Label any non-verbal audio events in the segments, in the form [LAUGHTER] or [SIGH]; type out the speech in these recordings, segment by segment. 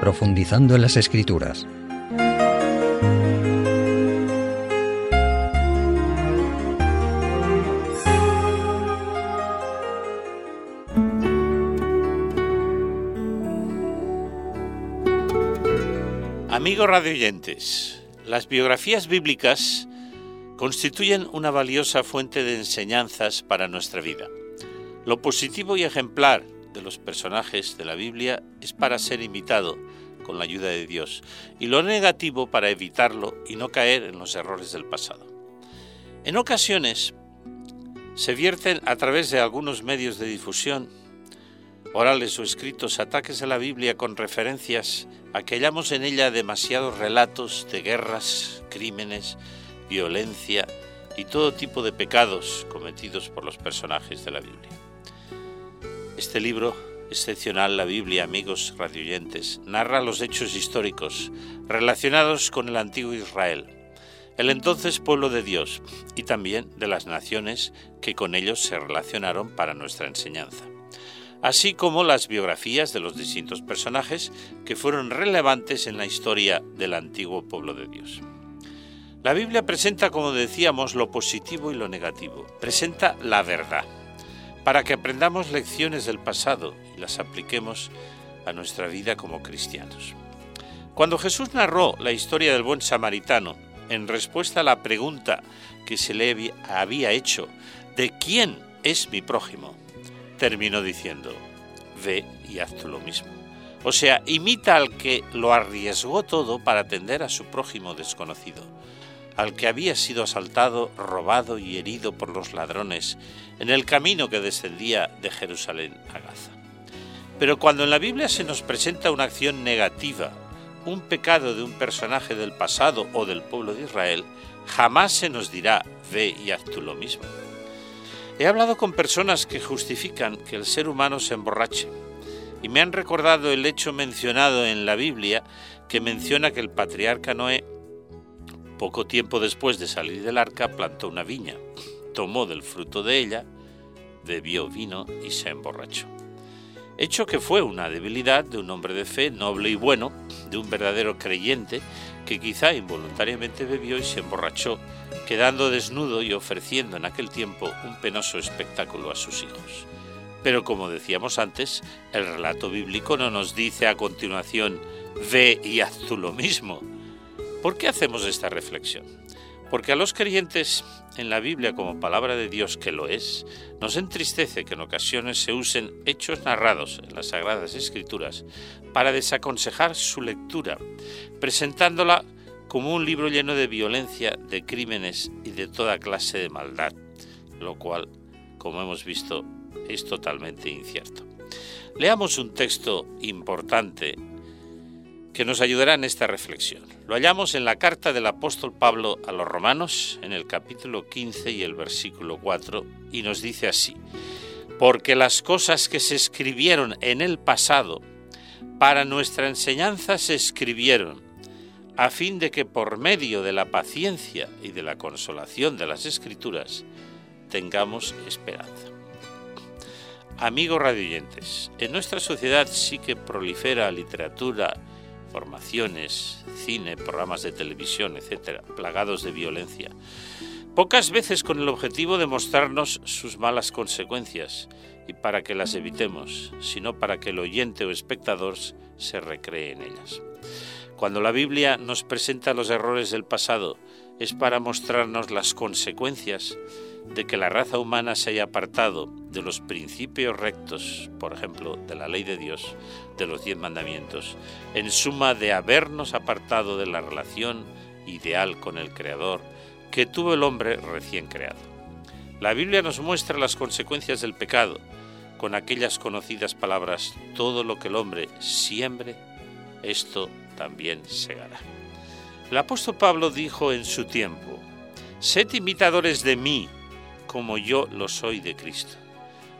profundizando en las escrituras. Amigos radioyentes, las biografías bíblicas constituyen una valiosa fuente de enseñanzas para nuestra vida. Lo positivo y ejemplar de los personajes de la Biblia es para ser imitado con la ayuda de Dios y lo negativo para evitarlo y no caer en los errores del pasado. En ocasiones se vierten a través de algunos medios de difusión, orales o escritos, ataques a la Biblia con referencias a que hallamos en ella demasiados relatos de guerras, crímenes, violencia y todo tipo de pecados cometidos por los personajes de la Biblia. Este libro excepcional, la Biblia, amigos radioyentes, narra los hechos históricos relacionados con el antiguo Israel, el entonces pueblo de Dios, y también de las naciones que con ellos se relacionaron para nuestra enseñanza, así como las biografías de los distintos personajes que fueron relevantes en la historia del antiguo pueblo de Dios. La Biblia presenta, como decíamos, lo positivo y lo negativo, presenta la verdad para que aprendamos lecciones del pasado y las apliquemos a nuestra vida como cristianos. Cuando Jesús narró la historia del buen samaritano, en respuesta a la pregunta que se le había hecho, ¿de quién es mi prójimo? terminó diciendo, ve y haz tú lo mismo. O sea, imita al que lo arriesgó todo para atender a su prójimo desconocido al que había sido asaltado, robado y herido por los ladrones en el camino que descendía de Jerusalén a Gaza. Pero cuando en la Biblia se nos presenta una acción negativa, un pecado de un personaje del pasado o del pueblo de Israel, jamás se nos dirá, ve y haz tú lo mismo. He hablado con personas que justifican que el ser humano se emborrache y me han recordado el hecho mencionado en la Biblia que menciona que el patriarca Noé poco tiempo después de salir del arca plantó una viña, tomó del fruto de ella, bebió vino y se emborrachó. Hecho que fue una debilidad de un hombre de fe noble y bueno, de un verdadero creyente, que quizá involuntariamente bebió y se emborrachó, quedando desnudo y ofreciendo en aquel tiempo un penoso espectáculo a sus hijos. Pero como decíamos antes, el relato bíblico no nos dice a continuación, ve y haz tú lo mismo, ¿Por qué hacemos esta reflexión? Porque a los creyentes en la Biblia como palabra de Dios que lo es, nos entristece que en ocasiones se usen hechos narrados en las Sagradas Escrituras para desaconsejar su lectura, presentándola como un libro lleno de violencia, de crímenes y de toda clase de maldad, lo cual, como hemos visto, es totalmente incierto. Leamos un texto importante que nos ayudará en esta reflexión. Lo hallamos en la carta del apóstol Pablo a los romanos, en el capítulo 15 y el versículo 4, y nos dice así, porque las cosas que se escribieron en el pasado, para nuestra enseñanza se escribieron, a fin de que por medio de la paciencia y de la consolación de las escrituras tengamos esperanza. Amigos radioyentes, en nuestra sociedad sí que prolifera literatura, formaciones, cine, programas de televisión, etcétera, plagados de violencia, pocas veces con el objetivo de mostrarnos sus malas consecuencias y para que las evitemos, sino para que el oyente o espectador se recree en ellas. Cuando la Biblia nos presenta los errores del pasado, es para mostrarnos las consecuencias de que la raza humana se haya apartado de los principios rectos, por ejemplo, de la ley de Dios, de los diez mandamientos, en suma de habernos apartado de la relación ideal con el Creador que tuvo el hombre recién creado. La Biblia nos muestra las consecuencias del pecado con aquellas conocidas palabras, todo lo que el hombre siembre, esto también segará. El apóstol Pablo dijo en su tiempo, sed imitadores de mí, como yo lo soy de Cristo.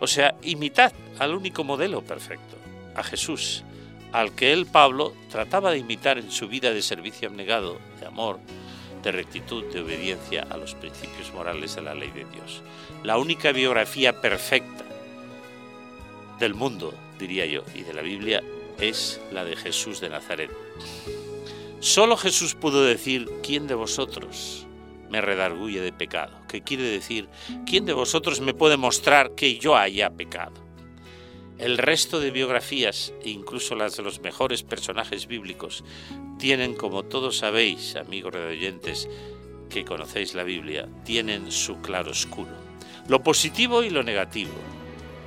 O sea, imitad al único modelo perfecto, a Jesús, al que él, Pablo, trataba de imitar en su vida de servicio abnegado, de amor, de rectitud, de obediencia a los principios morales de la ley de Dios. La única biografía perfecta del mundo, diría yo, y de la Biblia es la de Jesús de Nazaret. Solo Jesús pudo decir, ¿quién de vosotros me redarguye de pecado? ¿Qué quiere decir? ¿Quién de vosotros me puede mostrar que yo haya pecado? El resto de biografías, incluso las de los mejores personajes bíblicos, tienen, como todos sabéis, amigos oyentes que conocéis la Biblia, tienen su claroscuro. Lo positivo y lo negativo,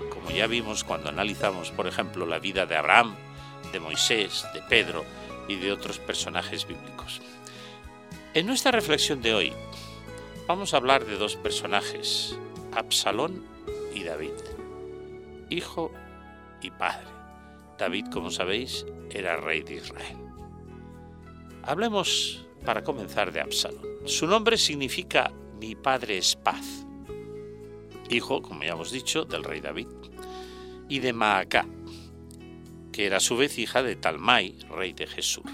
como ya vimos cuando analizamos, por ejemplo, la vida de Abraham, de Moisés, de Pedro, y de otros personajes bíblicos. En nuestra reflexión de hoy vamos a hablar de dos personajes, Absalón y David, hijo y padre. David, como sabéis, era rey de Israel. Hablemos, para comenzar, de Absalón. Su nombre significa mi padre es paz, hijo, como ya hemos dicho, del rey David, y de Maacá, que era a su vez hija de Talmai, rey de Jesús.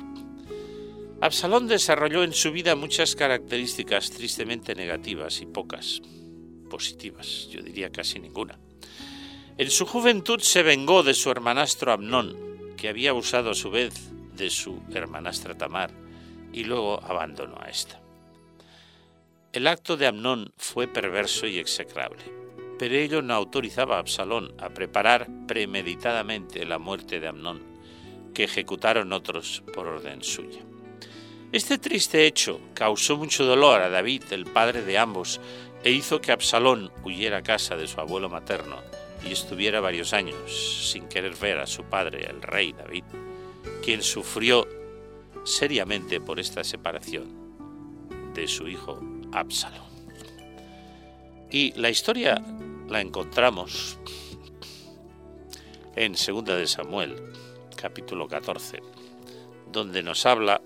Absalón desarrolló en su vida muchas características tristemente negativas y pocas positivas, yo diría casi ninguna. En su juventud se vengó de su hermanastro Amnón, que había usado a su vez de su hermanastra Tamar, y luego abandonó a esta. El acto de Amnón fue perverso y execrable pero ello no autorizaba a Absalón a preparar premeditadamente la muerte de Amnón, que ejecutaron otros por orden suya. Este triste hecho causó mucho dolor a David, el padre de ambos, e hizo que Absalón huyera a casa de su abuelo materno y estuviera varios años sin querer ver a su padre, el rey David, quien sufrió seriamente por esta separación de su hijo Absalón. Y la historia la encontramos en Segunda de Samuel, capítulo 14, donde nos habla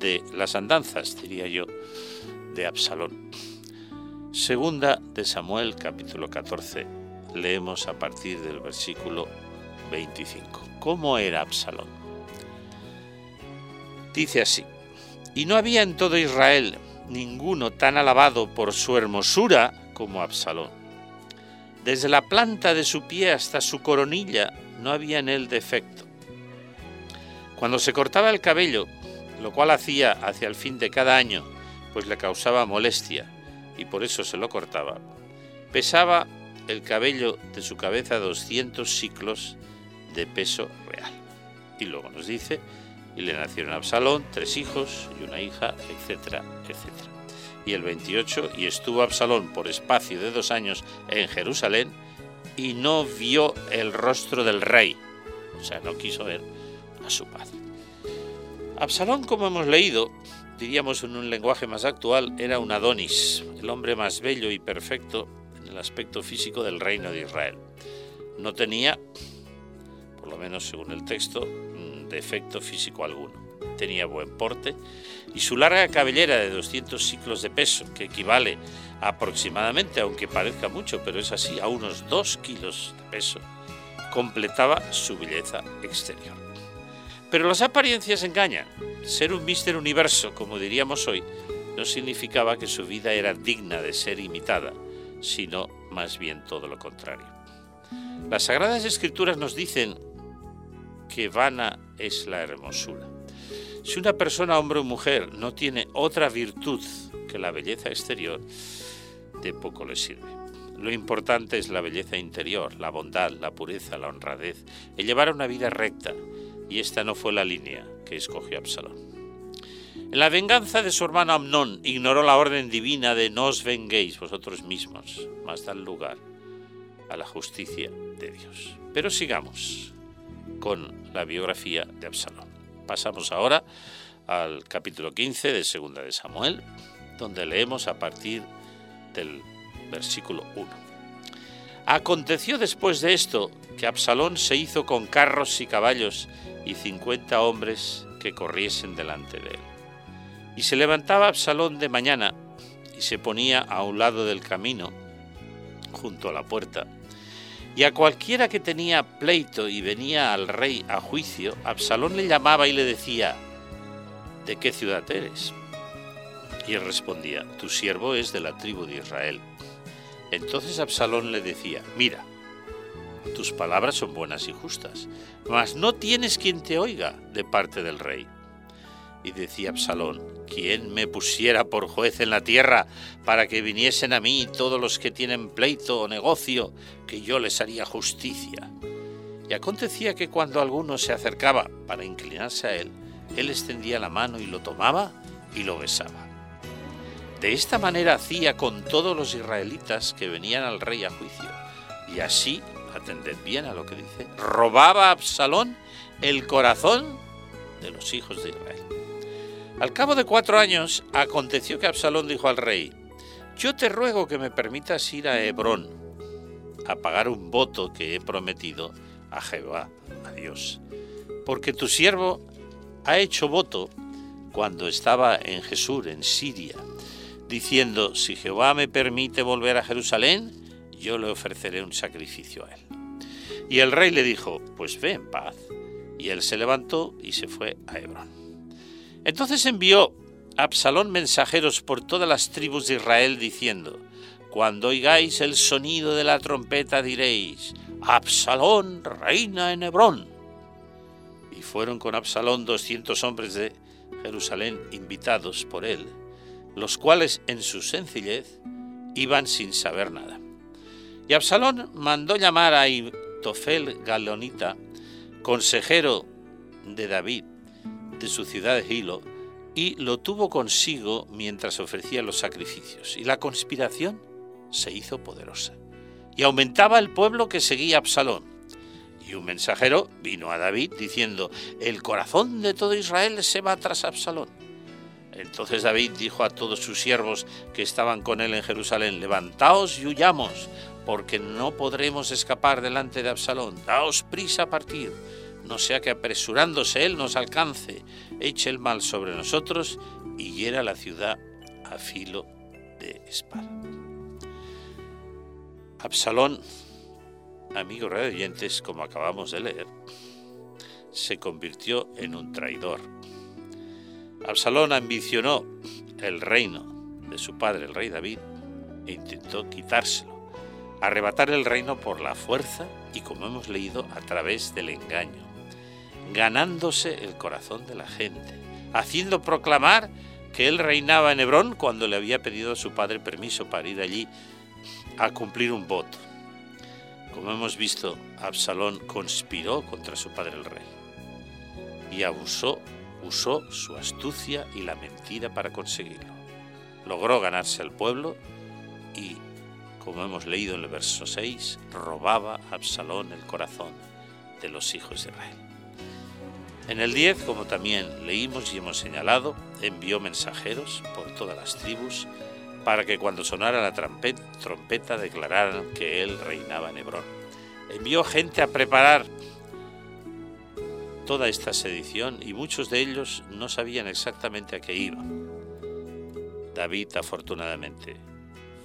de las andanzas, diría yo, de Absalón. Segunda de Samuel, capítulo 14, leemos a partir del versículo 25. ¿Cómo era Absalón? Dice así, y no había en todo Israel ninguno tan alabado por su hermosura como Absalón desde la planta de su pie hasta su coronilla no había en él defecto. Cuando se cortaba el cabello, lo cual hacía hacia el fin de cada año, pues le causaba molestia y por eso se lo cortaba, pesaba el cabello de su cabeza 200 ciclos de peso real. Y luego nos dice, y le nacieron a Absalón tres hijos y una hija, etcétera, etcétera y el 28, y estuvo Absalón por espacio de dos años en Jerusalén, y no vio el rostro del rey, o sea, no quiso ver a su padre. Absalón, como hemos leído, diríamos en un lenguaje más actual, era un Adonis, el hombre más bello y perfecto en el aspecto físico del reino de Israel. No tenía, por lo menos según el texto, defecto físico alguno tenía buen porte, y su larga cabellera de 200 ciclos de peso, que equivale aproximadamente, aunque parezca mucho, pero es así, a unos 2 kilos de peso, completaba su belleza exterior. Pero las apariencias engañan. Ser un Mister Universo, como diríamos hoy, no significaba que su vida era digna de ser imitada, sino más bien todo lo contrario. Las Sagradas Escrituras nos dicen que vana es la hermosura. Si una persona, hombre o mujer, no tiene otra virtud que la belleza exterior, de poco le sirve. Lo importante es la belleza interior, la bondad, la pureza, la honradez, el llevar una vida recta, y esta no fue la línea que escogió Absalón. En la venganza de su hermano Amnón ignoró la orden divina de no os venguéis vosotros mismos, mas dan lugar a la justicia de Dios. Pero sigamos con la biografía de Absalón. Pasamos ahora al capítulo 15 de Segunda de Samuel, donde leemos a partir del versículo 1. Aconteció después de esto que Absalón se hizo con carros y caballos y cincuenta hombres que corriesen delante de él. Y se levantaba Absalón de mañana y se ponía a un lado del camino, junto a la puerta, y a cualquiera que tenía pleito y venía al rey a juicio, Absalón le llamaba y le decía, ¿de qué ciudad eres? Y él respondía, tu siervo es de la tribu de Israel. Entonces Absalón le decía, mira, tus palabras son buenas y justas, mas no tienes quien te oiga de parte del rey. Y decía Absalón, ¿quién me pusiera por juez en la tierra para que viniesen a mí todos los que tienen pleito o negocio, que yo les haría justicia? Y acontecía que cuando alguno se acercaba para inclinarse a él, él extendía la mano y lo tomaba y lo besaba. De esta manera hacía con todos los israelitas que venían al rey a juicio. Y así, atended bien a lo que dice, robaba Absalón el corazón de los hijos de Israel. Al cabo de cuatro años, aconteció que Absalón dijo al rey, yo te ruego que me permitas ir a Hebrón a pagar un voto que he prometido a Jehová, a Dios, porque tu siervo ha hecho voto cuando estaba en Jesús, en Siria, diciendo, si Jehová me permite volver a Jerusalén, yo le ofreceré un sacrificio a él. Y el rey le dijo, pues ve en paz. Y él se levantó y se fue a Hebrón. Entonces envió Absalón mensajeros por todas las tribus de Israel diciendo, cuando oigáis el sonido de la trompeta diréis, Absalón reina en Hebrón. Y fueron con Absalón doscientos hombres de Jerusalén invitados por él, los cuales en su sencillez iban sin saber nada. Y Absalón mandó llamar a Itofel Galonita, consejero de David, de su ciudad de Gilo, y lo tuvo consigo mientras ofrecía los sacrificios. Y la conspiración se hizo poderosa. Y aumentaba el pueblo que seguía Absalón. Y un mensajero vino a David diciendo, el corazón de todo Israel se va tras Absalón. Entonces David dijo a todos sus siervos que estaban con él en Jerusalén, levantaos y huyamos, porque no podremos escapar delante de Absalón. Daos prisa a partir, no sea que apresurándose él nos alcance, eche el mal sobre nosotros y hiera la ciudad a filo de espada. Absalón, amigo de oyentes, como acabamos de leer, se convirtió en un traidor. Absalón ambicionó el reino de su padre, el rey David, e intentó quitárselo, arrebatar el reino por la fuerza y, como hemos leído, a través del engaño, ganándose el corazón de la gente, haciendo proclamar que él reinaba en Hebrón cuando le había pedido a su padre permiso para ir allí a cumplir un voto. Como hemos visto, Absalón conspiró contra su padre el rey y abusó, usó su astucia y la mentira para conseguirlo. Logró ganarse al pueblo como hemos leído en el verso 6, robaba Absalón el corazón de los hijos de Israel. En el 10, como también leímos y hemos señalado, envió mensajeros por todas las tribus para que cuando sonara la trompeta declararan que él reinaba en Hebrón. Envió gente a preparar toda esta sedición y muchos de ellos no sabían exactamente a qué iba. David, afortunadamente,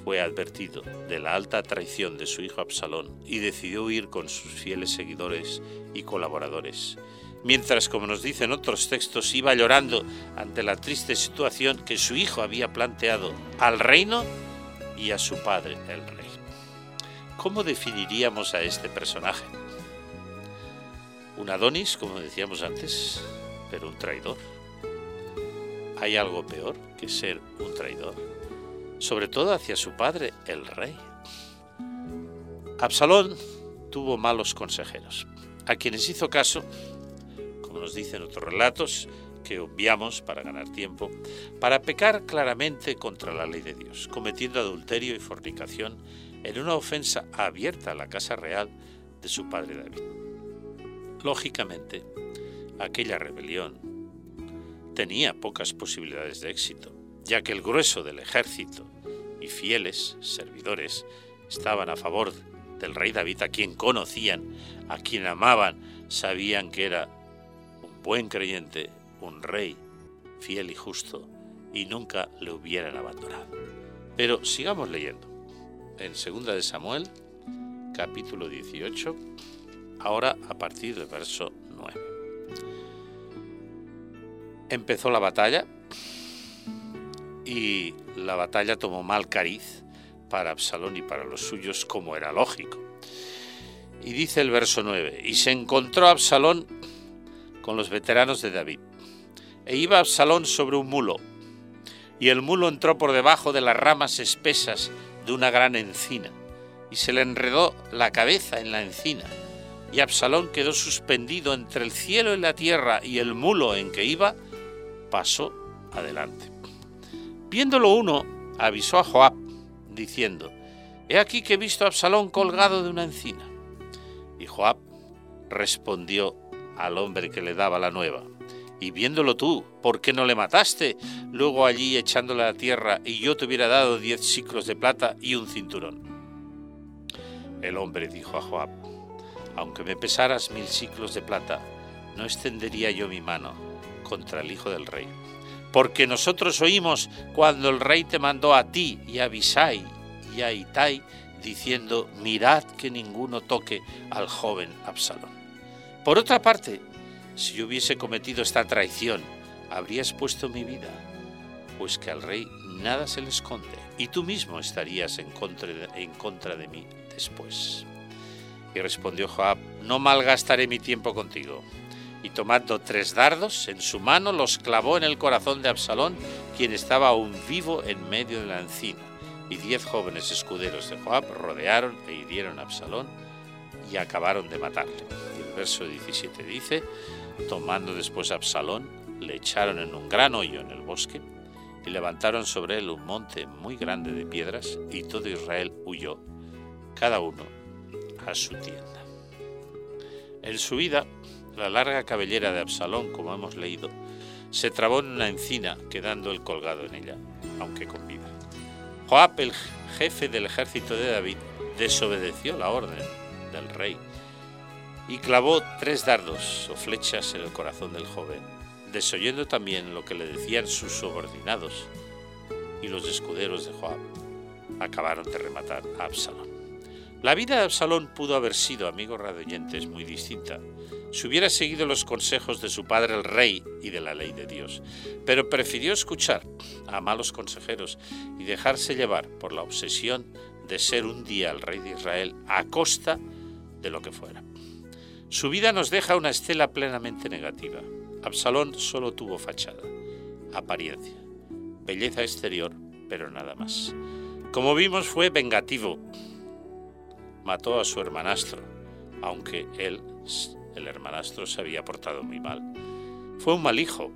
fue advertido de la alta traición de su hijo Absalón y decidió huir con sus fieles seguidores y colaboradores mientras, como nos dicen otros textos, iba llorando ante la triste situación que su hijo había planteado al reino y a su padre, el rey. ¿Cómo definiríamos a este personaje? Un Adonis, como decíamos antes, pero un traidor. ¿Hay algo peor que ser un traidor? Sobre todo hacia su padre, el rey. Absalón tuvo malos consejeros, a quienes hizo caso nos dicen otros relatos, que obviamos para ganar tiempo, para pecar claramente contra la ley de Dios, cometiendo adulterio y fornicación en una ofensa abierta a la casa real de su padre David. Lógicamente, aquella rebelión tenía pocas posibilidades de éxito, ya que el grueso del ejército y fieles servidores estaban a favor del rey David, a quien conocían, a quien amaban, sabían que era buen creyente, un rey fiel y justo, y nunca le hubieran abandonado. Pero sigamos leyendo. En 2 de Samuel, capítulo 18, ahora a partir del verso 9. Empezó la batalla y la batalla tomó mal cariz para Absalón y para los suyos, como era lógico. Y dice el verso 9, y se encontró Absalón con los veteranos de David. E iba Absalón sobre un mulo, y el mulo entró por debajo de las ramas espesas de una gran encina, y se le enredó la cabeza en la encina, y Absalón quedó suspendido entre el cielo y la tierra, y el mulo en que iba pasó adelante. Viéndolo uno, avisó a Joab, diciendo, He aquí que he visto a Absalón colgado de una encina. Y Joab respondió al hombre que le daba la nueva, y viéndolo tú, ¿por qué no le mataste? Luego allí echándole a la tierra y yo te hubiera dado diez ciclos de plata y un cinturón. El hombre dijo a Joab, aunque me pesaras mil ciclos de plata, no extendería yo mi mano contra el hijo del rey. Porque nosotros oímos cuando el rey te mandó a ti y a Abisai y a Itai, diciendo, mirad que ninguno toque al joven Absalón. Por otra parte, si yo hubiese cometido esta traición, habría expuesto mi vida, pues que al rey nada se le esconde, y tú mismo estarías en contra de mí después. Y respondió Joab, no malgastaré mi tiempo contigo. Y tomando tres dardos en su mano, los clavó en el corazón de Absalón, quien estaba aún vivo en medio de la encina. Y diez jóvenes escuderos de Joab rodearon e hirieron a Absalón y acabaron de matarle. Y el verso 17 dice, Tomando después a Absalón, le echaron en un gran hoyo en el bosque y levantaron sobre él un monte muy grande de piedras y todo Israel huyó, cada uno a su tienda. En su vida, la larga cabellera de Absalón, como hemos leído, se trabó en una encina, quedando él colgado en ella, aunque con vida. Joab, el jefe del ejército de David, desobedeció la orden del rey y clavó tres dardos o flechas en el corazón del joven, desoyendo también lo que le decían sus subordinados, y los escuderos de Joab acabaron de rematar a Absalón. La vida de Absalón pudo haber sido, amigos radioyentes, muy distinta si hubiera seguido los consejos de su padre el rey y de la ley de Dios, pero prefirió escuchar a malos consejeros y dejarse llevar por la obsesión de ser un día el rey de Israel a costa de lo que fuera. Su vida nos deja una estela plenamente negativa. Absalón solo tuvo fachada, apariencia, belleza exterior, pero nada más. Como vimos fue vengativo. Mató a su hermanastro, aunque él, el hermanastro, se había portado muy mal. Fue un mal hijo,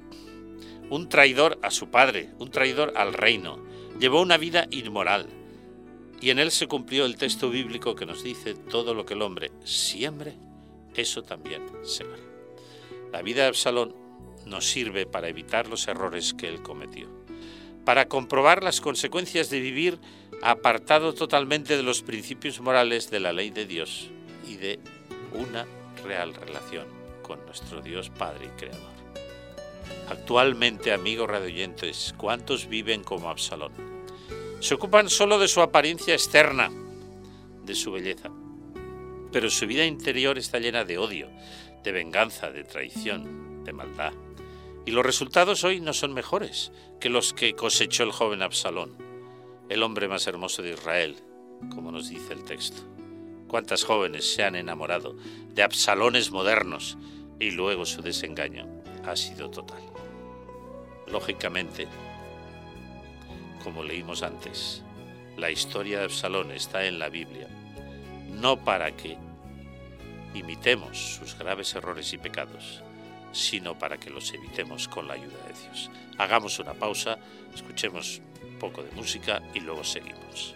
un traidor a su padre, un traidor al reino. Llevó una vida inmoral. Y en él se cumplió el texto bíblico que nos dice todo lo que el hombre siembre eso también se va. La vida de Absalón nos sirve para evitar los errores que él cometió, para comprobar las consecuencias de vivir apartado totalmente de los principios morales de la ley de Dios y de una real relación con nuestro Dios Padre y Creador. Actualmente, amigos radioyentes, ¿cuántos viven como Absalón? Se ocupan solo de su apariencia externa, de su belleza, pero su vida interior está llena de odio, de venganza, de traición, de maldad. Y los resultados hoy no son mejores que los que cosechó el joven Absalón, el hombre más hermoso de Israel, como nos dice el texto. Cuántas jóvenes se han enamorado de Absalones modernos y luego su desengaño ha sido total. Lógicamente, como leímos antes, la historia de Absalón está en la Biblia no para que imitemos sus graves errores y pecados, sino para que los evitemos con la ayuda de Dios. Hagamos una pausa, escuchemos un poco de música y luego seguimos.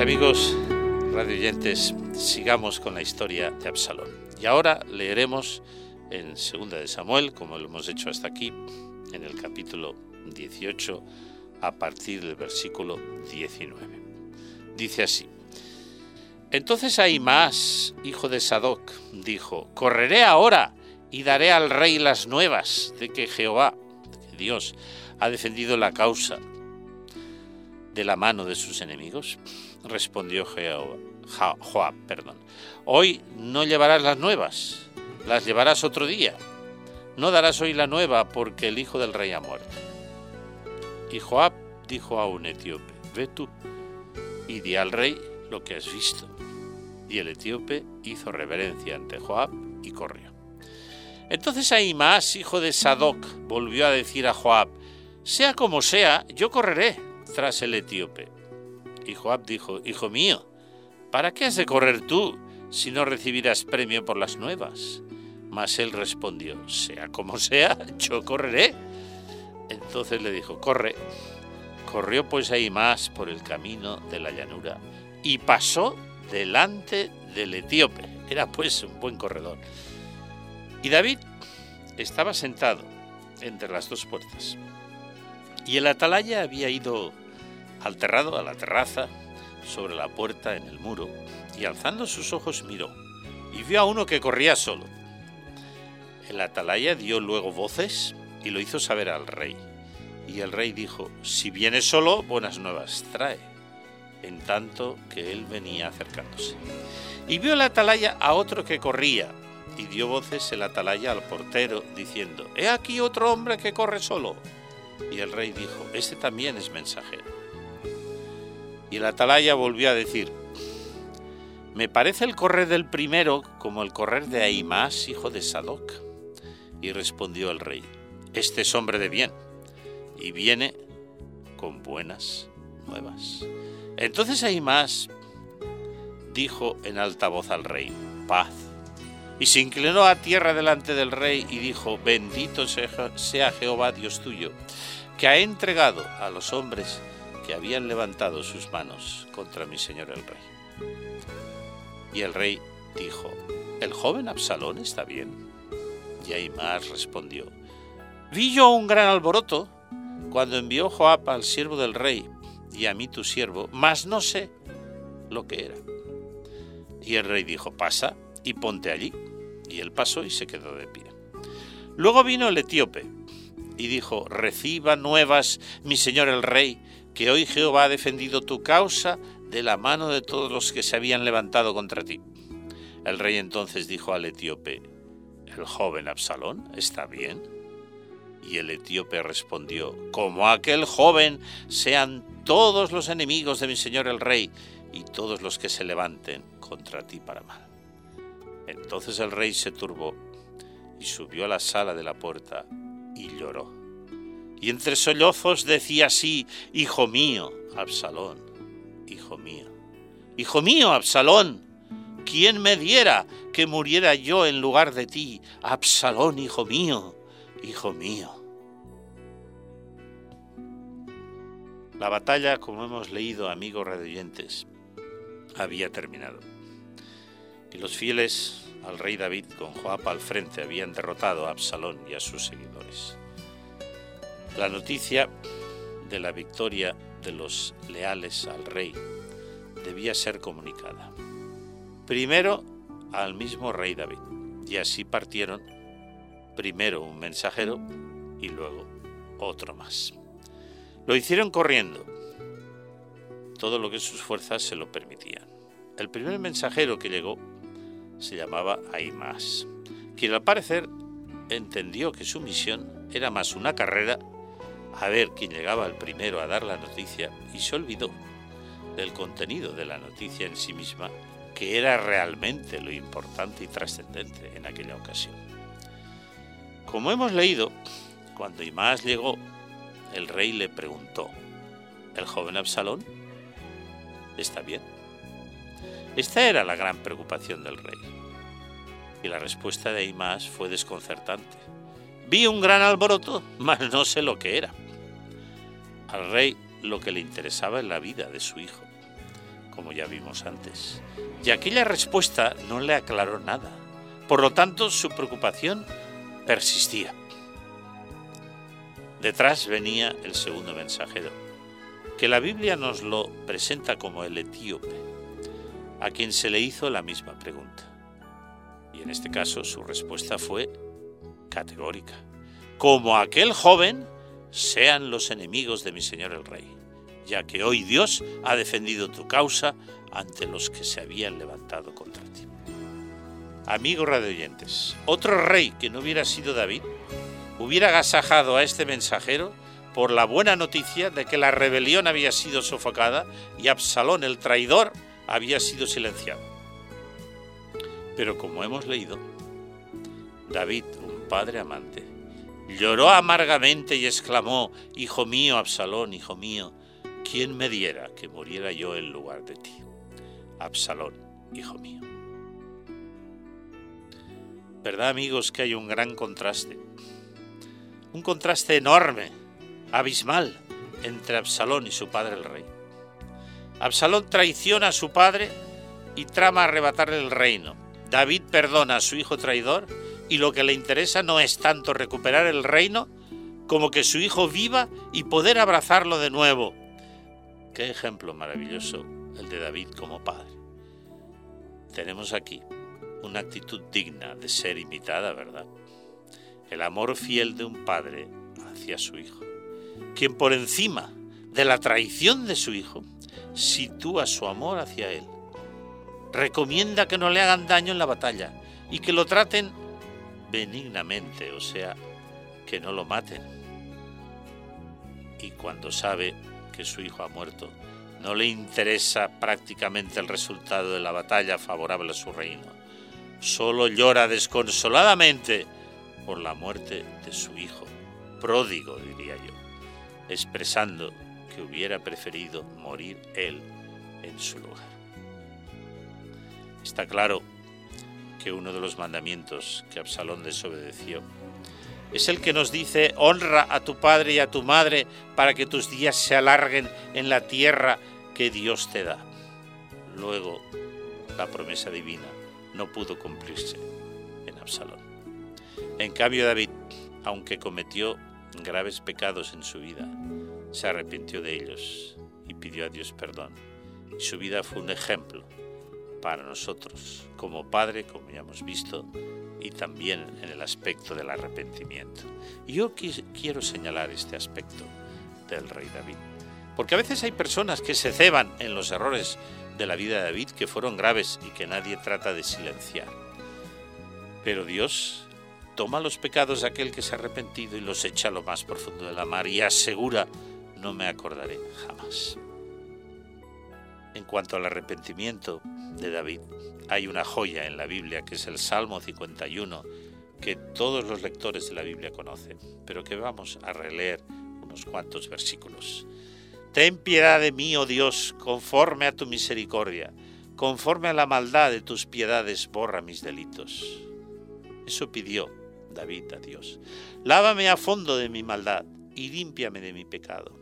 Amigos radioyentes, sigamos con la historia de Absalón. Y ahora leeremos en Segunda de Samuel, como lo hemos hecho hasta aquí, en el capítulo 18, a partir del versículo 19. Dice así: Entonces Ahimaas, hijo de Sadoc, dijo: Correré ahora y daré al rey las nuevas de que Jehová, Dios, ha defendido la causa de la mano de sus enemigos respondió Joab, perdón. Hoy no llevarás las nuevas, las llevarás otro día. No darás hoy la nueva porque el hijo del rey ha muerto. Y Joab dijo a un etíope, ve tú y di al rey lo que has visto. Y el etíope hizo reverencia ante Joab y corrió. Entonces Ahimaas, hijo de Sadoc, volvió a decir a Joab, sea como sea, yo correré tras el etíope. Y Joab dijo, Hijo mío, ¿para qué has de correr tú si no recibirás premio por las nuevas? Mas él respondió, sea como sea, [LAUGHS] yo correré. Entonces le dijo, corre. Corrió pues Ahimaas por el camino de la llanura y pasó delante del etíope. Era pues un buen corredor. Y David estaba sentado entre las dos puertas. Y el atalaya había ido al terrado, a la terraza, sobre la puerta en el muro, y alzando sus ojos miró, y vio a uno que corría solo. El atalaya dio luego voces y lo hizo saber al rey. Y el rey dijo, si viene solo, buenas nuevas trae, en tanto que él venía acercándose. Y vio el atalaya a otro que corría, y dio voces el atalaya al portero, diciendo, He aquí otro hombre que corre solo. Y el rey dijo, Este también es mensajero. Y el atalaya volvió a decir, Me parece el correr del primero como el correr de Aimás, hijo de Sadoc. Y respondió el rey, Este es hombre de bien, y viene con buenas nuevas. Entonces Aimás dijo en alta voz al rey, Paz. Y se inclinó a tierra delante del rey y dijo, Bendito sea Jehová Dios tuyo, que ha entregado a los hombres que habían levantado sus manos contra mi señor el rey. Y el rey dijo, ¿el joven Absalón está bien? Y Aimás respondió, Vi yo un gran alboroto cuando envió Joab al siervo del rey y a mí tu siervo, mas no sé lo que era. Y el rey dijo, pasa y ponte allí. Y él pasó y se quedó de pie. Luego vino el etíope y dijo, reciba nuevas, mi señor el rey, que hoy Jehová ha defendido tu causa de la mano de todos los que se habían levantado contra ti. El rey entonces dijo al etíope, ¿el joven Absalón está bien? Y el etíope respondió, como aquel joven sean todos los enemigos de mi señor el rey y todos los que se levanten contra ti para mal. Entonces el rey se turbó y subió a la sala de la puerta y lloró y entre sollozos decía así, Hijo mío, Absalón, hijo mío, hijo mío, Absalón, ¿quién me diera que muriera yo en lugar de ti, Absalón, hijo mío, hijo mío? La batalla, como hemos leído, amigos radioyentes, había terminado. Y los fieles al rey David con Joab al frente habían derrotado a Absalón y a sus seguidores. La noticia de la victoria de los leales al rey debía ser comunicada. Primero al mismo rey David, y así partieron primero un mensajero y luego otro más. Lo hicieron corriendo, todo lo que sus fuerzas se lo permitían. El primer mensajero que llegó se llamaba Aimás, quien al parecer entendió que su misión era más una carrera a ver quién llegaba el primero a dar la noticia y se olvidó del contenido de la noticia en sí misma, que era realmente lo importante y trascendente en aquella ocasión. Como hemos leído, cuando Imás llegó, el rey le preguntó, ¿el joven Absalón? ¿Está bien? Esta era la gran preocupación del rey. Y la respuesta de Imás fue desconcertante. Vi un gran alboroto, mas no sé lo que era. Al rey lo que le interesaba es la vida de su hijo, como ya vimos antes. Y aquella respuesta no le aclaró nada. Por lo tanto, su preocupación persistía. Detrás venía el segundo mensajero, que la Biblia nos lo presenta como el etíope, a quien se le hizo la misma pregunta. Y en este caso su respuesta fue categórica. Como aquel joven sean los enemigos de mi Señor el Rey, ya que hoy Dios ha defendido tu causa ante los que se habían levantado contra ti. Amigos radioyentes, otro rey que no hubiera sido David hubiera agasajado a este mensajero por la buena noticia de que la rebelión había sido sofocada y Absalón el traidor había sido silenciado. Pero como hemos leído, David, un padre amante, lloró amargamente y exclamó, Hijo mío, Absalón, hijo mío, ¿quién me diera que muriera yo en lugar de ti? Absalón, hijo mío. ¿Verdad amigos que hay un gran contraste? Un contraste enorme, abismal, entre Absalón y su padre el rey. Absalón traiciona a su padre y trama arrebatarle el reino. David perdona a su hijo traidor y lo que le interesa no es tanto recuperar el reino como que su hijo viva y poder abrazarlo de nuevo. Qué ejemplo maravilloso el de David como padre. Tenemos aquí una actitud digna de ser imitada, ¿verdad? El amor fiel de un padre hacia su hijo, quien por encima de la traición de su hijo sitúa su amor hacia él. Recomienda que no le hagan daño en la batalla y que lo traten benignamente, o sea, que no lo maten. Y cuando sabe que su hijo ha muerto, no le interesa prácticamente el resultado de la batalla favorable a su reino. Solo llora desconsoladamente por la muerte de su hijo, pródigo, diría yo, expresando que hubiera preferido morir él en su lugar. Está claro que uno de los mandamientos que Absalón desobedeció es el que nos dice, honra a tu padre y a tu madre para que tus días se alarguen en la tierra que Dios te da. Luego, la promesa divina no pudo cumplirse en Absalón. En cambio, David, aunque cometió graves pecados en su vida, se arrepintió de ellos y pidió a Dios perdón. Su vida fue un ejemplo para nosotros como padre, como ya hemos visto, y también en el aspecto del arrepentimiento. Yo quiero señalar este aspecto del rey David, porque a veces hay personas que se ceban en los errores de la vida de David que fueron graves y que nadie trata de silenciar. Pero Dios toma los pecados de aquel que se ha arrepentido y los echa a lo más profundo de la mar y asegura, no me acordaré jamás. En cuanto al arrepentimiento de David, hay una joya en la Biblia que es el Salmo 51, que todos los lectores de la Biblia conocen, pero que vamos a releer unos cuantos versículos. Ten piedad de mí, oh Dios, conforme a tu misericordia, conforme a la maldad de tus piedades, borra mis delitos. Eso pidió David a Dios. Lávame a fondo de mi maldad y límpiame de mi pecado,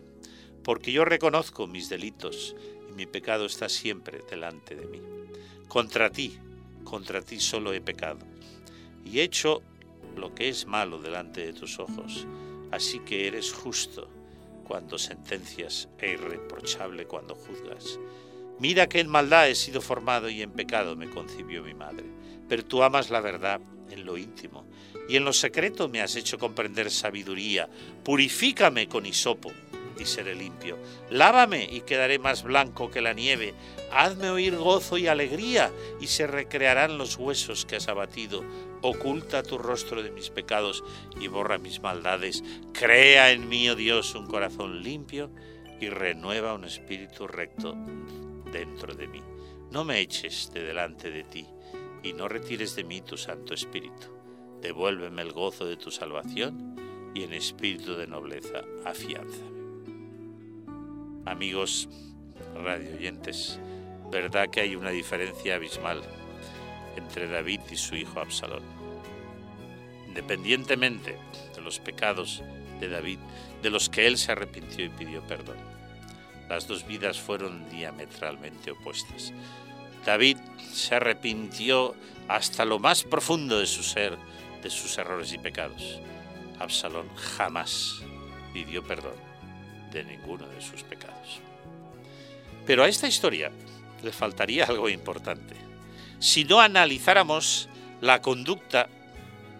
porque yo reconozco mis delitos mi pecado está siempre delante de mí. Contra ti, contra ti solo he pecado, y he hecho lo que es malo delante de tus ojos, así que eres justo cuando sentencias e irreprochable cuando juzgas. Mira que en maldad he sido formado y en pecado me concibió mi madre, pero tú amas la verdad en lo íntimo, y en lo secreto me has hecho comprender sabiduría. Purifícame con hisopo y seré limpio. Lávame y quedaré más blanco que la nieve. Hazme oír gozo y alegría y se recrearán los huesos que has abatido. Oculta tu rostro de mis pecados y borra mis maldades. Crea en mí, oh Dios, un corazón limpio y renueva un espíritu recto dentro de mí. No me eches de delante de ti y no retires de mí tu Santo Espíritu. Devuélveme el gozo de tu salvación y en espíritu de nobleza afianza amigos radio oyentes, verdad que hay una diferencia abismal entre David y su hijo Absalón. Independientemente de los pecados de David, de los que él se arrepintió y pidió perdón, las dos vidas fueron diametralmente opuestas. David se arrepintió hasta lo más profundo de su ser, de sus errores y pecados. Absalón jamás pidió perdón de ninguno de sus pecados. Pero a esta historia le faltaría [LAUGHS] algo importante. Si no analizáramos la conducta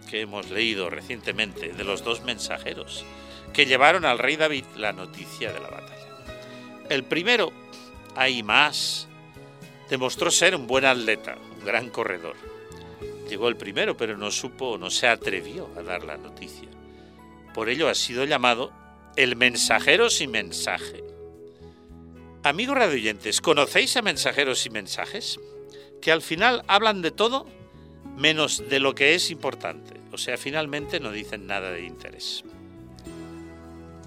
que hemos leído recientemente de los dos mensajeros que llevaron al rey David la noticia de la batalla. El primero, más, demostró ser un buen atleta, un gran corredor. Llegó el primero, pero no supo, no se atrevió a dar la noticia. Por ello ha sido llamado el mensajero sin mensaje. Amigos radioyentes, ¿conocéis a mensajeros y mensajes? Que al final hablan de todo, menos de lo que es importante. O sea, finalmente no dicen nada de interés.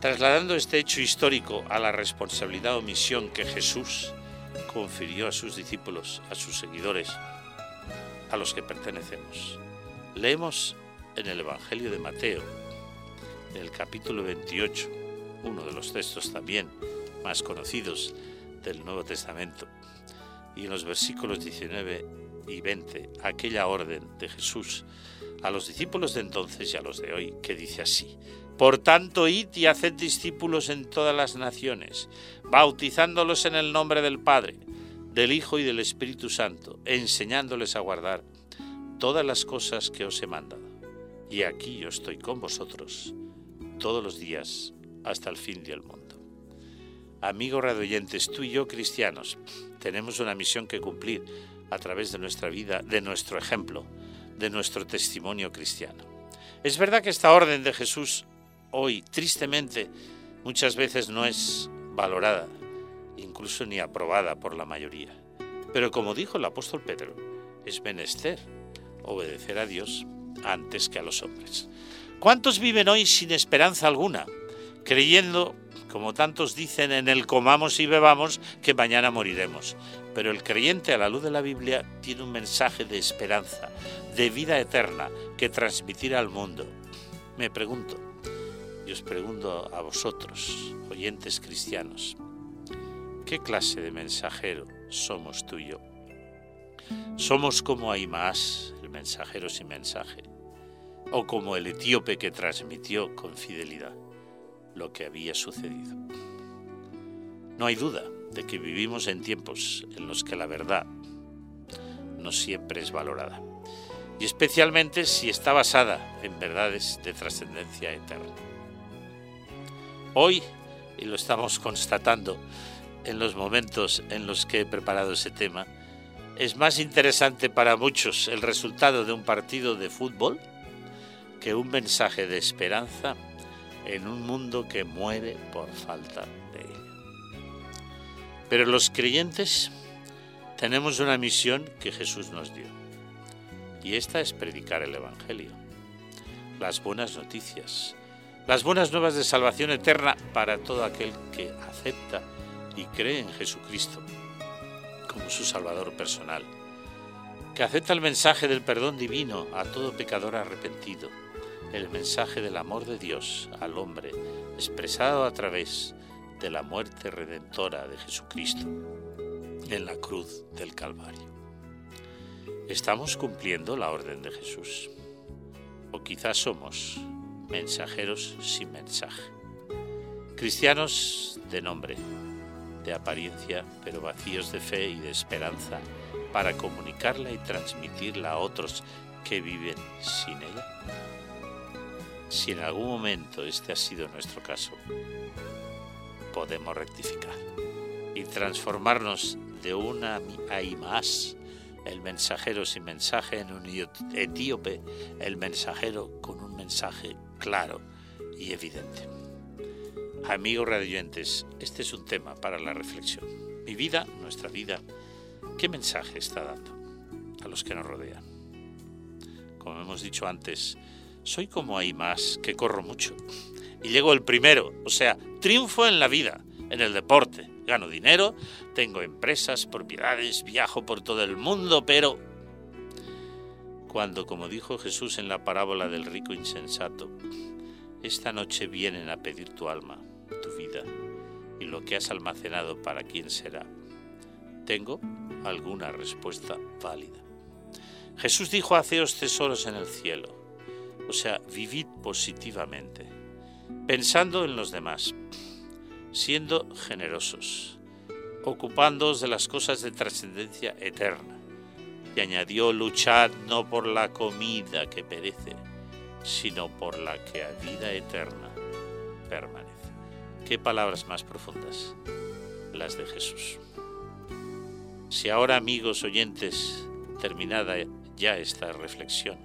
Trasladando este hecho histórico a la responsabilidad o misión que Jesús confirió a sus discípulos, a sus seguidores, a los que pertenecemos. Leemos en el Evangelio de Mateo, en el capítulo 28, uno de los textos también más conocidos del Nuevo Testamento, y en los versículos 19 y 20, aquella orden de Jesús a los discípulos de entonces y a los de hoy, que dice así, Por tanto, id y haced discípulos en todas las naciones, bautizándolos en el nombre del Padre, del Hijo y del Espíritu Santo, enseñándoles a guardar todas las cosas que os he mandado. Y aquí yo estoy con vosotros todos los días hasta el fin del mundo. Amigos radioyentes, tú y yo cristianos tenemos una misión que cumplir a través de nuestra vida, de nuestro ejemplo, de nuestro testimonio cristiano. Es verdad que esta orden de Jesús hoy, tristemente, muchas veces no es valorada, incluso ni aprobada por la mayoría. Pero como dijo el apóstol Pedro, es menester obedecer a Dios antes que a los hombres. ¿Cuántos viven hoy sin esperanza alguna, creyendo, como tantos dicen, en el comamos y bebamos, que mañana moriremos? Pero el creyente a la luz de la Biblia tiene un mensaje de esperanza, de vida eterna, que transmitir al mundo. Me pregunto, y os pregunto a vosotros, oyentes cristianos, ¿qué clase de mensajero somos tú y yo? ¿Somos como Aimaas, el mensajero sin mensaje? ¿O como el etíope que transmitió con fidelidad lo que había sucedido? No hay duda de que vivimos en tiempos en los que la verdad no siempre es valorada, y especialmente si está basada en verdades de trascendencia eterna. Hoy, y lo estamos constatando en los momentos en los que he preparado ese tema, es más interesante para muchos el resultado de un partido de fútbol que un mensaje de esperanza en un mundo que muere por falta de él. Pero los creyentes tenemos una misión que Jesús nos dio. Y esta es predicar el Evangelio, las buenas noticias, las buenas nuevas de salvación eterna para todo aquel que acepta y cree en Jesucristo como su Salvador personal, que acepta el mensaje del perdón divino a todo pecador arrepentido, el mensaje del amor de Dios al hombre expresado a través de la muerte redentora de Jesucristo en la cruz del Calvario. ¿Estamos cumpliendo la orden de Jesús? ¿O quizás somos mensajeros sin mensaje? Cristianos de nombre, de apariencia, pero vacíos de fe y de esperanza para comunicarla y transmitirla a otros que viven sin ella? Si en algún momento este ha sido nuestro caso, podemos rectificar y transformarnos de una hay más, el mensajero sin mensaje, en un etíope, el mensajero con un mensaje claro y evidente. Amigos radioyentes, este es un tema para la reflexión. Mi vida, nuestra vida, ¿qué mensaje está dando a los que nos rodean? Como hemos dicho antes, soy como hay más, que corro mucho y llego el primero, o sea, triunfo en la vida, en el deporte, gano dinero, tengo empresas, propiedades, viajo por todo el mundo, pero cuando, como dijo Jesús en la parábola del rico insensato, esta noche vienen a pedir tu alma, tu vida y lo que has almacenado para quién será, tengo alguna respuesta válida. Jesús dijo, haceos tesoros en el cielo, o sea, vivid positivamente pensando en los demás, siendo generosos, ocupándoos de las cosas de trascendencia eterna. Y añadió, luchad no por la comida que perece, sino por la que a vida eterna permanece. ¿Qué palabras más profundas? Las de Jesús. Si ahora, amigos oyentes, terminada ya esta reflexión,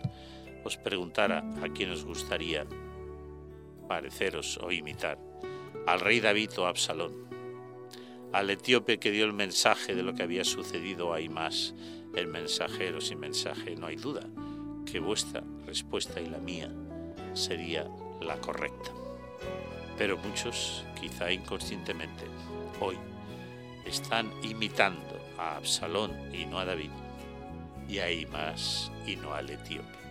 os preguntara a quién os gustaría pareceros o imitar al rey David o Absalón, al etíope que dio el mensaje de lo que había sucedido hay más, el mensajero sin mensaje, no hay duda que vuestra respuesta y la mía sería la correcta. Pero muchos, quizá inconscientemente, hoy están imitando a Absalón y no a David, y a Imas y no al etíope.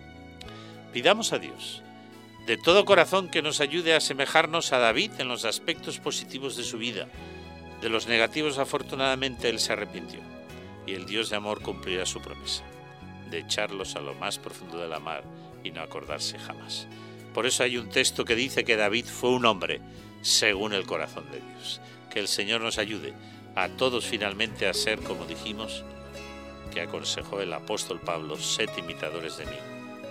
Pidamos a Dios de todo corazón que nos ayude a asemejarnos a David en los aspectos positivos de su vida. De los negativos afortunadamente él se arrepintió y el Dios de amor cumplirá su promesa, de echarlos a lo más profundo de la mar y no acordarse jamás. Por eso hay un texto que dice que David fue un hombre según el corazón de Dios. Que el Señor nos ayude a todos finalmente a ser, como dijimos, que aconsejó el apóstol Pablo, sed imitadores de mí,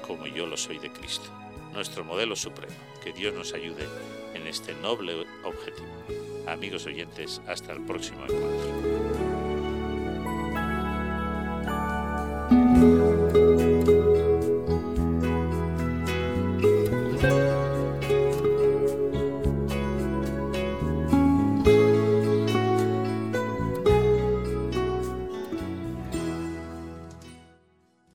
como yo lo soy de Cristo, nuestro modelo supremo. Que Dios nos ayude en este noble objetivo. Amigos oyentes, hasta el próximo encuentro.